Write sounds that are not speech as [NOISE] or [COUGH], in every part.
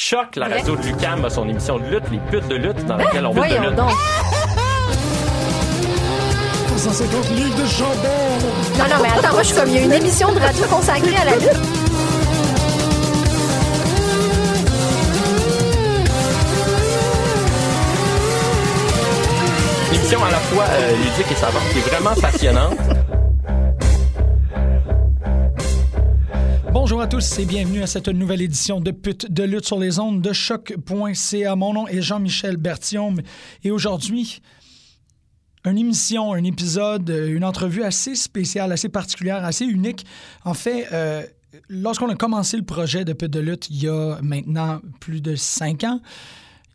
Choc, la radio de Lucam, a son émission de lutte, les putes de lutte, dans laquelle on lutte de lutte. donc. 150 livres de chambon! Non, non, mais attends, moi, je suis comme, il y a une émission de radio consacrée à la lutte. Une émission à la fois euh, ludique et savante, qui est vraiment passionnante. Bonjour à tous et bienvenue à cette nouvelle édition de Pute de lutte sur les ondes de choc.ca. Mon nom est Jean-Michel Berthiaume et aujourd'hui, une émission, un épisode, une entrevue assez spéciale, assez particulière, assez unique. En fait, euh, lorsqu'on a commencé le projet de Pute de lutte il y a maintenant plus de cinq ans,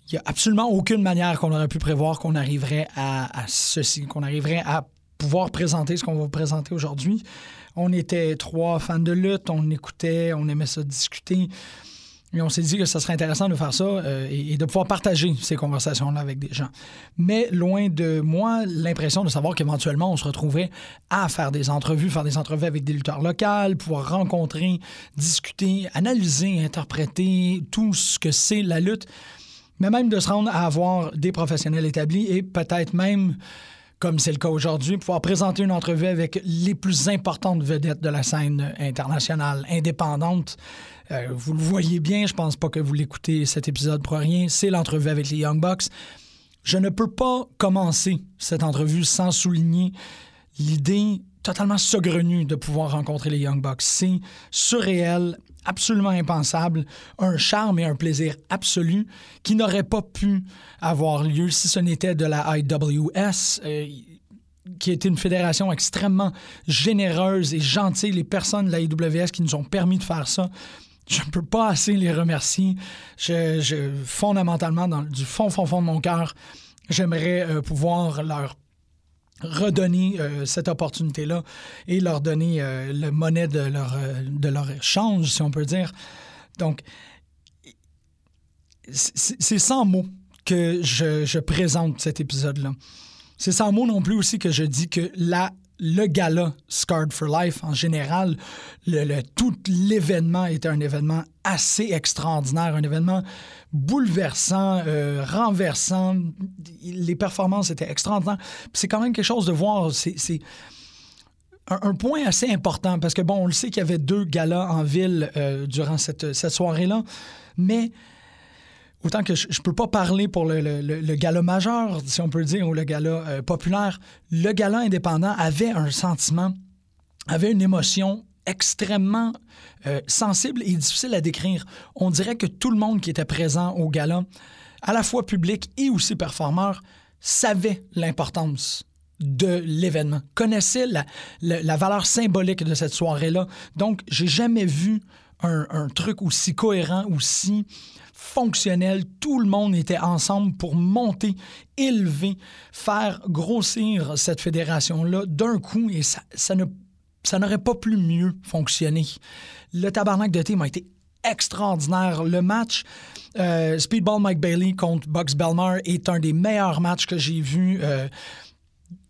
il n'y a absolument aucune manière qu'on aurait pu prévoir qu'on arriverait à, à ceci, qu'on arriverait à pouvoir présenter ce qu'on va vous présenter aujourd'hui. On était trois fans de lutte, on écoutait, on aimait ça discuter. Et on s'est dit que ce serait intéressant de faire ça euh, et, et de pouvoir partager ces conversations-là avec des gens. Mais loin de moi, l'impression de savoir qu'éventuellement, on se retrouvait à faire des entrevues, faire des entrevues avec des lutteurs locaux, pouvoir rencontrer, discuter, analyser, interpréter tout ce que c'est la lutte, mais même de se rendre à avoir des professionnels établis et peut-être même comme c'est le cas aujourd'hui, pouvoir présenter une entrevue avec les plus importantes vedettes de la scène internationale indépendante. Euh, vous le voyez bien, je pense pas que vous l'écoutez cet épisode pour rien. C'est l'entrevue avec les Young Bucks. Je ne peux pas commencer cette entrevue sans souligner l'idée totalement saugrenue de pouvoir rencontrer les Young Bucks. C'est surréel, absolument impensable, un charme et un plaisir absolu qui n'aurait pas pu avoir lieu si ce n'était de la IWS. euh, qui était une fédération extrêmement généreuse et gentille, les personnes de la IWS qui nous ont permis de faire ça. Je ne peux pas assez les remercier. Fondamentalement, du fond, fond, fond de mon cœur, j'aimerais euh, pouvoir leur redonner euh, cette opportunité-là et leur donner euh, le monnaie de leur, euh, de leur échange, si on peut dire. Donc, c'est sans mots que je, je présente cet épisode-là. C'est sans mots non plus aussi que je dis que la, le gala Scarred for Life, en général, tout l'événement était un événement assez extraordinaire, un événement bouleversant, euh, renversant. Les performances étaient extraordinaires. C'est quand même quelque chose de voir. C'est un, point assez important parce que, bon, on le sait qu'il y avait deux galas en ville euh, durant cette soirée-là, mais autant que je ne peux pas parler pour le, gala majeur, si on peut dire, ou le gala euh, populaire, le gala indépendant avait un sentiment, avait une émotion extrêmement euh, sensible et difficile à décrire. On dirait que tout le monde qui était présent au gala, à la fois public et aussi performeur, savait l'importance de l'événement, connaissait la, la- la valeur symbolique de cette soirée-là. Donc, j'ai jamais vu un, truc aussi cohérent, aussi fonctionnel. Tout le monde était ensemble pour monter, élever, faire grossir cette fédération-là d'un coup et ça, n'aurait pas pu mieux fonctionner. Le tabarnak de team a été extraordinaire. Le match euh, Speedball Mike Bailey contre Bugs Belmar est un des meilleurs matchs que j'ai vus, euh,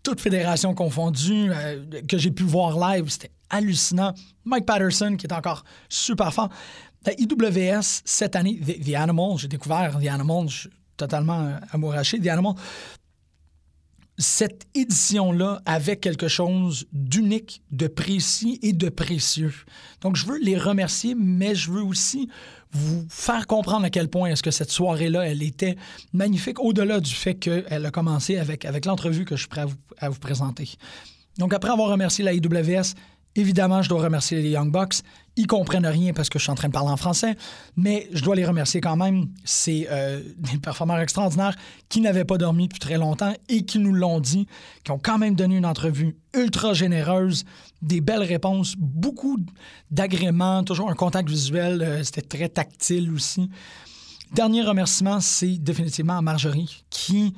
toute fédération confondue, euh, que j'ai pu voir live. C'était hallucinant. Mike Patterson, qui est encore super fort. La IWS, cette année, The, The Animal, j'ai découvert The Animal, je suis totalement euh, amouraché. The Animal, cette édition-là avait quelque chose d'unique, de précis et de précieux. Donc, je veux les remercier, mais je veux aussi vous faire comprendre à quel point est-ce que cette soirée-là, elle était magnifique, au-delà du fait qu'elle a commencé avec, l'entrevue que je suis prêt à vous, à vous présenter. Donc, après avoir remercié la IWS, évidemment, je dois remercier les Young Bucks. Ils comprennent rien parce que je suis en train de parler en français, mais je dois les remercier quand même. C'est euh, [LAUGHS] des performeurs extraordinaires qui n'avaient pas dormi depuis très longtemps et qui nous l'ont dit, qui ont quand même donné une entrevue ultra généreuse, des belles réponses, beaucoup d'agréments, toujours un contact visuel, euh, c'était très tactile aussi. Dernier remerciement, c'est définitivement à Marjorie qui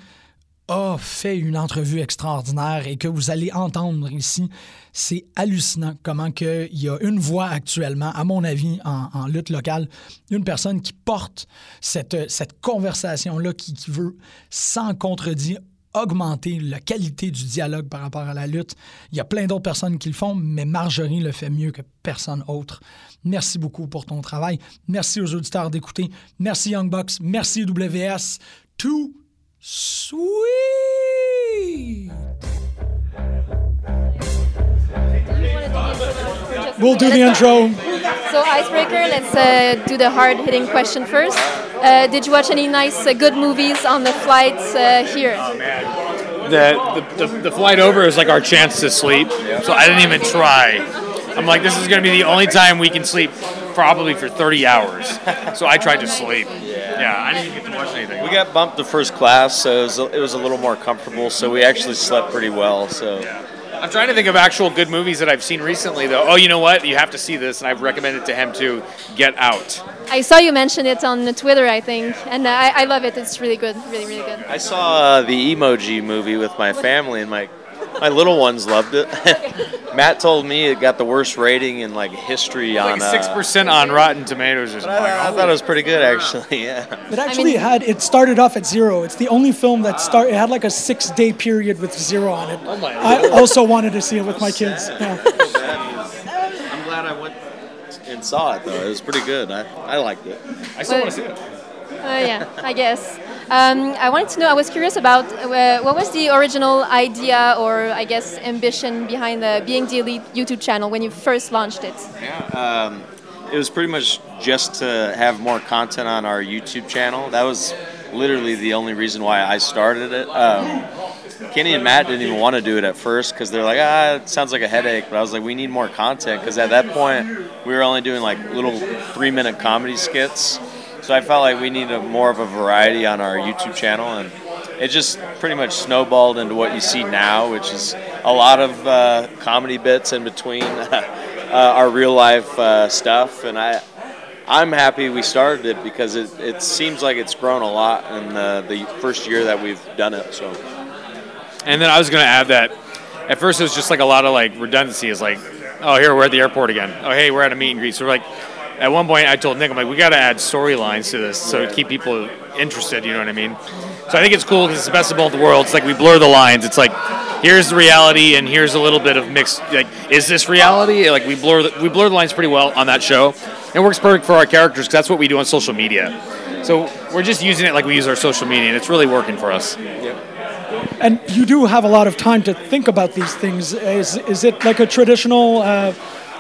a fait une entrevue extraordinaire et que vous allez entendre ici. C'est hallucinant comment que il y a une voix actuellement, à mon avis, en, lutte locale, une personne qui porte cette, cette conversation-là, qui, qui veut, sans contredit, augmenter la qualité du dialogue par rapport à la lutte. Il y a plein d'autres personnes qui le font, mais Marjorie le fait mieux que personne autre. Merci beaucoup pour ton travail. Merci aux auditeurs d'écouter. Merci Young Bucks. Merci WS. Too sweet. We'll do the intro. So, Icebreaker, let's uh, do the hard hitting question first. Uh, did you watch any nice, uh, good movies on the flights uh, here? the, the, the, the flight over is like our chance to sleep. So I didn't even try. I'm like, this is going to be the only time we can sleep probably for 30 hours. So I tried to sleep. Yeah, I didn't get to watch anything. We got bumped to first class, so it was, a, it was a little more comfortable. So we actually slept pretty well. So I'm trying to think of actual good movies that I've seen recently, though. Oh, you know what? You have to see this, and I've recommended to him to Get Out. I saw you mention it on Twitter, I think, and I, I love it. It's really good, really, really good. I saw uh, the Emoji movie with my family, and my my little ones loved it. [LAUGHS] Matt told me it got the worst rating in like history on. Like uh, six percent on Rotten Tomatoes or something. I, I thought it was pretty good, actually. Yeah. It actually mean- had it started off at zero. It's the only film that start. It had like a six day period with zero on it. Oh my I also wanted to see it with my kids. Yeah. I'm glad I went and saw it though. It was pretty good. I, I liked it. I still But- want to see it. Uh, yeah, I guess. Um, I wanted to know. I was curious about uh, what was the original idea, or I guess ambition behind the Being the Elite YouTube channel when you first launched it. Yeah. Um, it was pretty much just to have more content on our YouTube channel. That was literally the only reason why I started it. Um, Kenny and Matt didn't even want to do it at first because they're like, ah, it sounds like a headache. But I was like, we need more content because at that point we were only doing like little three-minute comedy skits. So I felt like we needed more of a variety on our YouTube channel, and it just pretty much snowballed into what you see now, which is a lot of uh, comedy bits in between [LAUGHS] uh, our real life uh, stuff. And I, I'm happy we started it because it, it seems like it's grown a lot in the, the first year that we've done it. So And then I was going to add that at first it was just like a lot of like redundancy. Is like, oh, here we're at the airport again. Oh, hey, we're at a meet and greet. So we're like, at one point I told Nick, I'm like, we got to add storylines to this so keep people interested. You know what I mean? So I think it's cool because it's the best of both worlds. Like we blur the lines. It's like here's the reality and here's a little bit of mixed. Like, is this reality? Like we blur the, we blur the lines pretty well on that show. It works perfect for our characters because that's what we do on social media. So we're just using it like we use our social media, and it's really working for us. Yep. And you do have a lot of time to think about these things. Is is it like a traditional uh,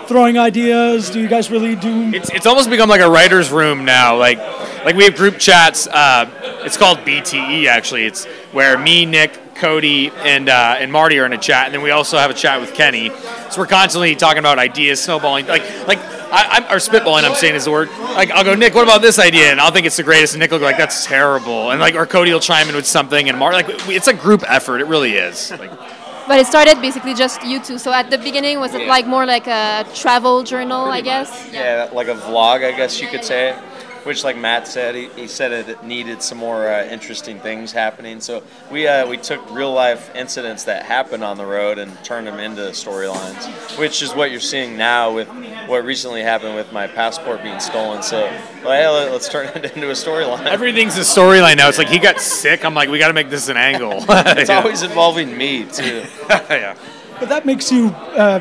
throwing ideas? Do you guys really do? It's, it's almost become like a writer's room now. Like like we have group chats. Uh, it's called BTE actually. It's where me, Nick, Cody, and uh, and Marty are in a chat, and then we also have a chat with Kenny. So we're constantly talking about ideas, snowballing. Like like I, I'm or spitballing. I'm saying is the word. Like I'll go, Nick, what about this idea? And I'll think it's the greatest, and Nick will go like, that's terrible. And like or Cody will chime in with something, and Marty like it's a group effort. It really is. Like, But it started basically just you two. So at the beginning, was it like more like a travel journal, I guess? yeah, like a vlog, I guess you could say. Which, like Matt said, he, he said it needed some more uh, interesting things happening. So we uh, we took real life incidents that happened on the road and turned them into storylines, which is what you're seeing now with what recently happened with my passport being stolen. So, well, hey, let- let's turn [LAUGHS] it into a storyline. everything's a storyline now. It's like he got sick. I'm like, we got to make this an angle. [LAUGHS] it's always involving me too. [LAUGHS] yeah. But that makes you uh,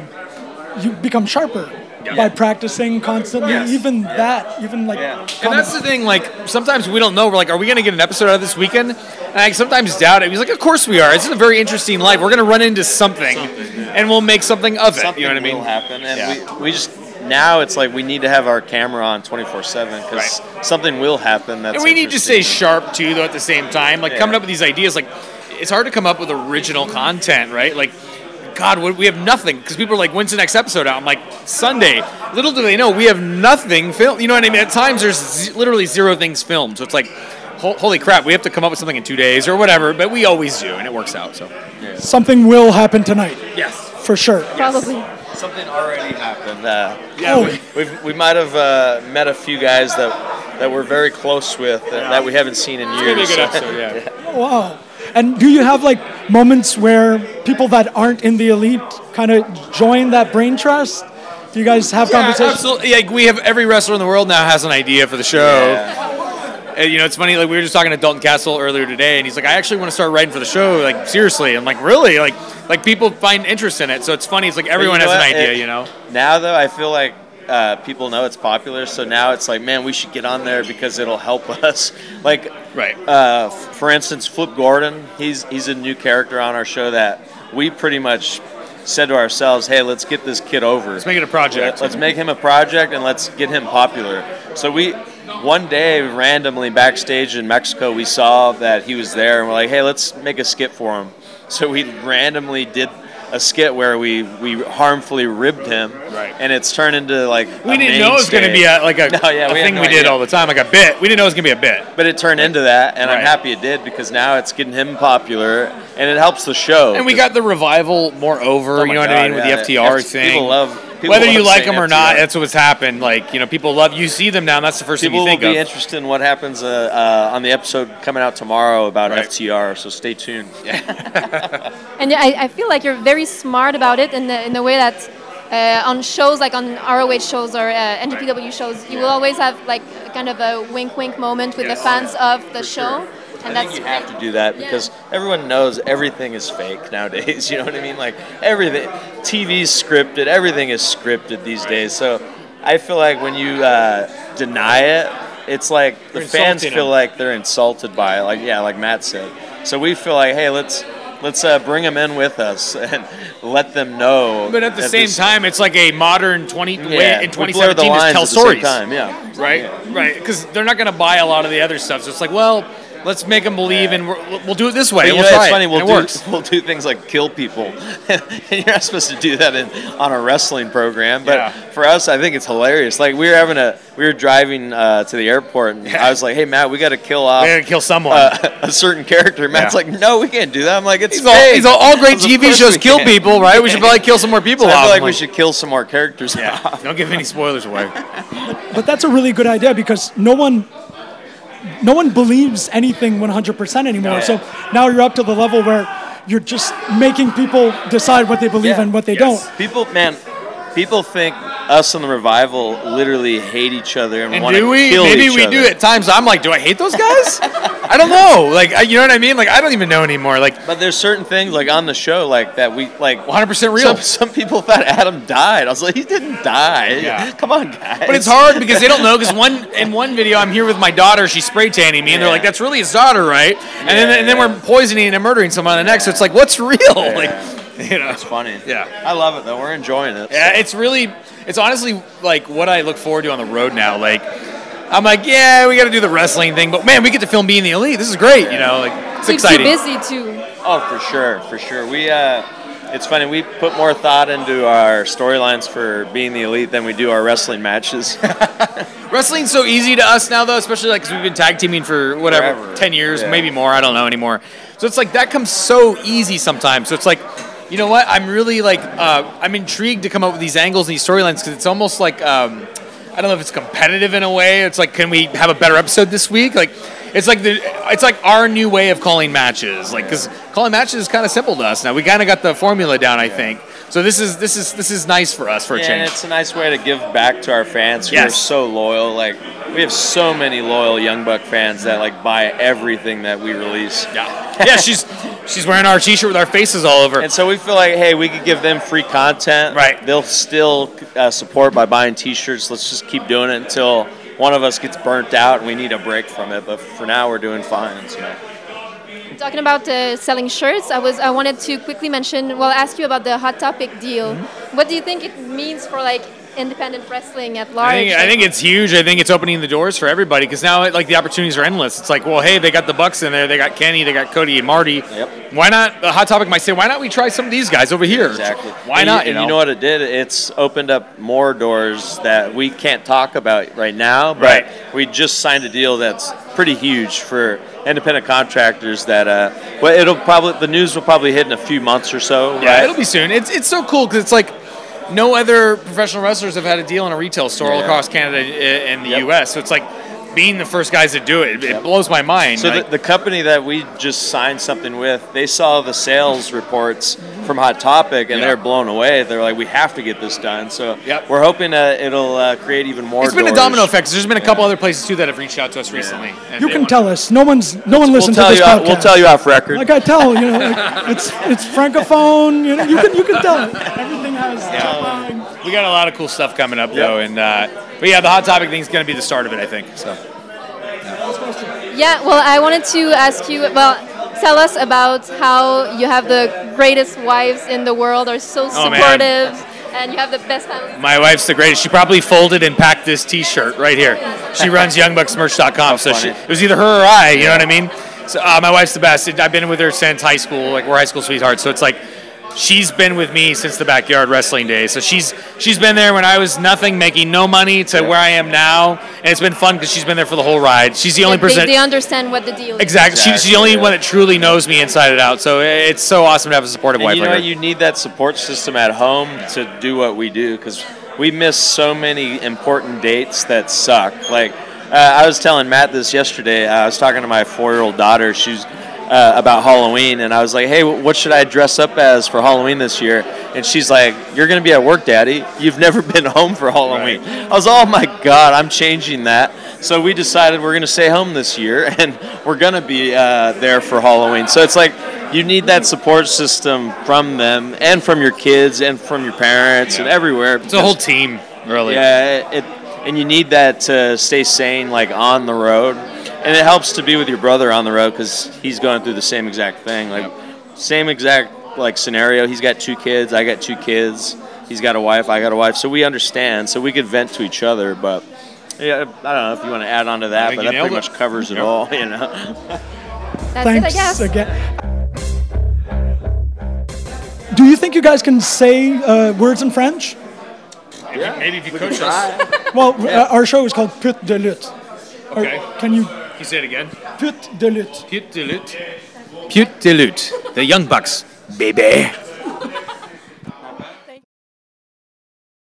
you become sharper by practicing constantly. Yes. Even that, even like. Yeah. And that's the thing, like, sometimes we don't know. We're like, are we going to get an episode out of this weekend? And I sometimes doubt it. He's like, of course we are. It's a very interesting life. We're going to run into something, and we'll make something of it. Something you know what I mean? will happen, and Yeah. we, we just now it's like we need to have our camera on 24 seven because something will happen. That's And we need to stay sharp, too, though, at the same time. Like, Yeah. coming up with these ideas, like, it's hard to come up with original content, right? Like, God, we have nothing because people are like, "When's the next episode out?" I'm like, "Sunday." Little do they know, we have nothing filmed. You know what I mean? At times, there's z- literally zero things filmed, so it's like, ho- holy crap, we have to come up with something in two days or whatever. But we always do, and it works out. So, Something will happen tonight, yes, for sure. Probably. Something already happened. Uh, yeah, Oh. we- we've, we might have uh, met a few guys that that we're very close with that, that we haven't seen in it's gonna be a years. good episode. Yeah. Wow. And do you have like moments where people that aren't in the elite kind of join that brain trust? Do you guys have Yeah, conversations? absolutely. Like we have every wrestler in the world now has an idea for the show. Uh, you know, it's funny. Like we were just talking to Dalton Castle earlier today, and he's like, "I actually want to start writing for the show." Like seriously, I'm like, "Really?" Like, like people find interest in it. So it's funny. It's like everyone you know has an idea. It- you know. Now though, I feel like uh, people know it's popular, so now it's like, man, we should get on there because it'll help [LAUGHS] us. Like, Right. uh, f- for instance, Flip Gordon, he's he's a new character on our show that we pretty much said to ourselves, hey, let's get this kid over. Let's make it a project. Let's make him a project and let's get him popular. So we, one day, randomly backstage in Mexico, we saw that he was there, and we're like, hey, let's make a skit for him. So we randomly did a skit where we we harmfully ribbed him, Right. And it's turned into like We didn't know it was going to be a, like a, [LAUGHS] No, yeah, a we thing no we did all the time, like a bit. We didn't know it was going to be a bit. But it turned into that, and I'm happy it did because now it's getting him popular, and it helps the show. And we got the revival more over. Oh you know what I mean with the FTR F- thing. People love people Whether you like them or not, FTR. that's what's happened. Like you know, people love you see them now. And that's the first People thing you will be of. interested in what happens uh, uh, on the episode coming out tomorrow about Right. FTR. So stay tuned. [LAUGHS] [LAUGHS] And yeah, I, I feel like you're very smart about it in the in the way that uh, on shows like on ROH shows or uh, NJPW shows, you will always have like kind of a wink wink moment with Yes. the fans of the show, and I that's think you have to do that because everyone knows everything is fake nowadays. [LAUGHS] You know what I mean? Like everything, TV's scripted. Everything is scripted these days. So I feel like when you uh, deny it, it's like the You're fans feel them. like they're insulted by it. Like yeah, like Matt said. So we feel like hey, let's let's uh, bring them in with us and let them know. But at the same this- time, it's like a modern twenty yeah, way in we blur the 2017 lines to tell at the stories, same time. Yeah. right? Yeah. Right, because they're not going to buy a lot of the other stuff. So it's like, well, let's make them believe, and we're, we'll do it this way. But we'll know, try it's funny. it. We'll and do works. [LAUGHS] we'll do things like kill people, and [LAUGHS] you're not supposed to do that in on a wrestling program. But Yeah. for us, I think it's hilarious. Like we were having a we were driving uh, to the airport, and I was like, "Hey, Matt, we got to kill off We gotta kill someone. uh, [LAUGHS] a certain character." Matt's Yeah. like, "No, we can't do that." I'm like, "It's These all, fake." these all, all great TV shows kill can. people, right? We should probably kill some more people So I feel like I'm we should kill some more characters. Yeah, off. don't give any spoilers away. But that's a really good idea because no one no one believes anything 100% anymore. So now you're up to the level where you're just making people decide what they believe Yeah. and what they Yes. don't. People, man, people think us and the revival literally hate each other and, And want do to we? kill Maybe we do at times. I'm like, do I hate those guys? [LAUGHS] I don't know. Like, I, you know what I mean? Like, I don't even know anymore. Like, But there's certain things like on the show like that we like 100% real. Some, some people thought Adam died. I was like, he didn't die. Yeah. Come on, guys. But it's hard because they don't know. Because one [LAUGHS] in one video, I'm here with my daughter. She's spray tanning me, and they're like, "That's really his daughter, right?" And then and then yeah. we're poisoning and murdering someone on the next. So it's like, what's real? Like, you know. It's funny. Yeah. I love it though. We're enjoying it. Yeah, it's really, it's honestly like what I look forward to on the road now. Like, I'm like, yeah, we got to do the wrestling thing, but man, we get to film being the elite. This is great. You know, like it's keeps exciting. you busy too. Oh, for sure, for sure. We uh, it's funny. We put more thought into our storylines for being the elite than we do our wrestling matches. [LAUGHS] Wrestling's so easy to us now, though, especially like because we've been tag teaming for whatever, Forever. ten years, Yeah. maybe more. I don't know anymore. So it's like that comes so easy sometimes. So it's like, you know what? I'm really like, uh, I'm intrigued to come up with these angles and these storylines because it's almost like, um, I don't know if it's competitive in a way. It's like, can we have a better episode this week? Like, it's like the, it's like our new way of calling matches. Like, because calling matches is kind of simple to us now. We kind of got the formula down, I think. So this is this is this is nice for us for a and change. it's a nice way to give back to our fans who are so loyal. Like we have so many loyal Young Buck fans that like buy everything that we release. Yeah, yeah. She's she's wearing our T-shirt with our faces all over. And so we feel like, hey, we could give them free content. Right. They'll still uh, support by buying T-shirts. Let's just keep doing it until one of us gets burnt out and we need a break from it. But for now, we're doing fine. So. Talking about uh, selling shirts, I was I wanted to quickly mention. Well, ask you about the Hot Topic deal. Mm-hmm. What do you think it means for like independent wrestling at large? I think, I think it's huge. I think it's opening the doors for everybody because now like the opportunities are endless. It's like, well, hey, they got the Bucks in there, they got Kenny, they got Cody and Marty. Yep. Why not? The Hot Topic might say, why not we try some of these guys over here? Exactly. Why And not? You, You and you know what it did? It's opened up more doors that we can't talk about right now. But Right. we just signed a deal that's pretty huge for independent contractors. That uh, well, it'll probably the news will probably hit in a few months or so. Yeah, right? it'll be soon. It's it's so cool because it's like no other professional wrestlers have had a deal in a retail store all Yeah. across Canada eh, and the Yep. U.S. So it's like being the first guys to do it, it blows my mind. So Like, the, the company that we just signed something with, they saw the sales reports from Hot Topic and Yeah. they're blown away. They're like, we have to get this done. So Yep. we're hoping that it'll uh, create even more. it's been a domino effect. There's been a couple other places too that have reached out to us recently. and You can tell us. No one's no one We'll to this you. podcast. We'll tell you off record. Like I tell you know, like, it's it's francophone. You know, you can you can tell. [LAUGHS] Everything has. We got a lot of cool stuff coming up though, and uh, but yeah, the hot topic thing is going to be the start of it, I think. So Yeah, well, I wanted to ask you, well, tell us about how you have the greatest wives in the world, are so Oh, supportive, and you have the best time. my wife's the greatest. She probably folded and packed this T-shirt right here. [LAUGHS] She runs YoungBucksMerch.com, so she, funny. it was either her or I. You know what I mean? So uh, my wife's the best. I've been with her since high school. Like we're high school sweethearts. So it's like she's been with me since the backyard wrestling days. So she's she's been there when I was nothing, making no money, to where I am now, and it's been fun because she's been there for the whole ride. She's the only They- person. They, understand what the deal is. Exactly. She, she's the only yeah. one that truly knows me inside and out. So it's so awesome to have a supportive And wife you know, her. you need that support system at home to do what we do because we miss so many important dates that suck. Like uh, I was telling Matt this yesterday. I was talking to my four-year-old daughter. She's uh, about Halloween, and I was like, "Hey, what should I dress up as for Halloween this year?" And she's like, "You're gonna be at work, Daddy. You've never [LAUGHS] been home for Halloween." I was, "Oh my God, I'm changing that." So we decided we're gonna stay home this year, [LAUGHS] and we're gonna be uh, there for Halloween. So it's like you need that support system from them, and from your kids, and from your parents, and everywhere. it's a whole team, really. Yeah, it, it, and you need that to stay sane, like on the road, and it helps to be with your brother on the road because he's going through the same exact thing, like same exact like scenario. He's got two kids, I got two kids. He's got a wife, I got a wife, so we understand. So we could vent to each other, but yeah, I don't know if you want to add on to that, but that pretty it. much covers it Yep. all, [LAUGHS] you know. That's it, I Thanks guess. again. Do you think you guys can say uh, words in French? Maybe if you coach us. Well, uh, our show is called Put de lutte. Or Okay. Can you Can you say it again? Put de lutte? Put de lutte. Put de lutte. The Young Bucks, baby.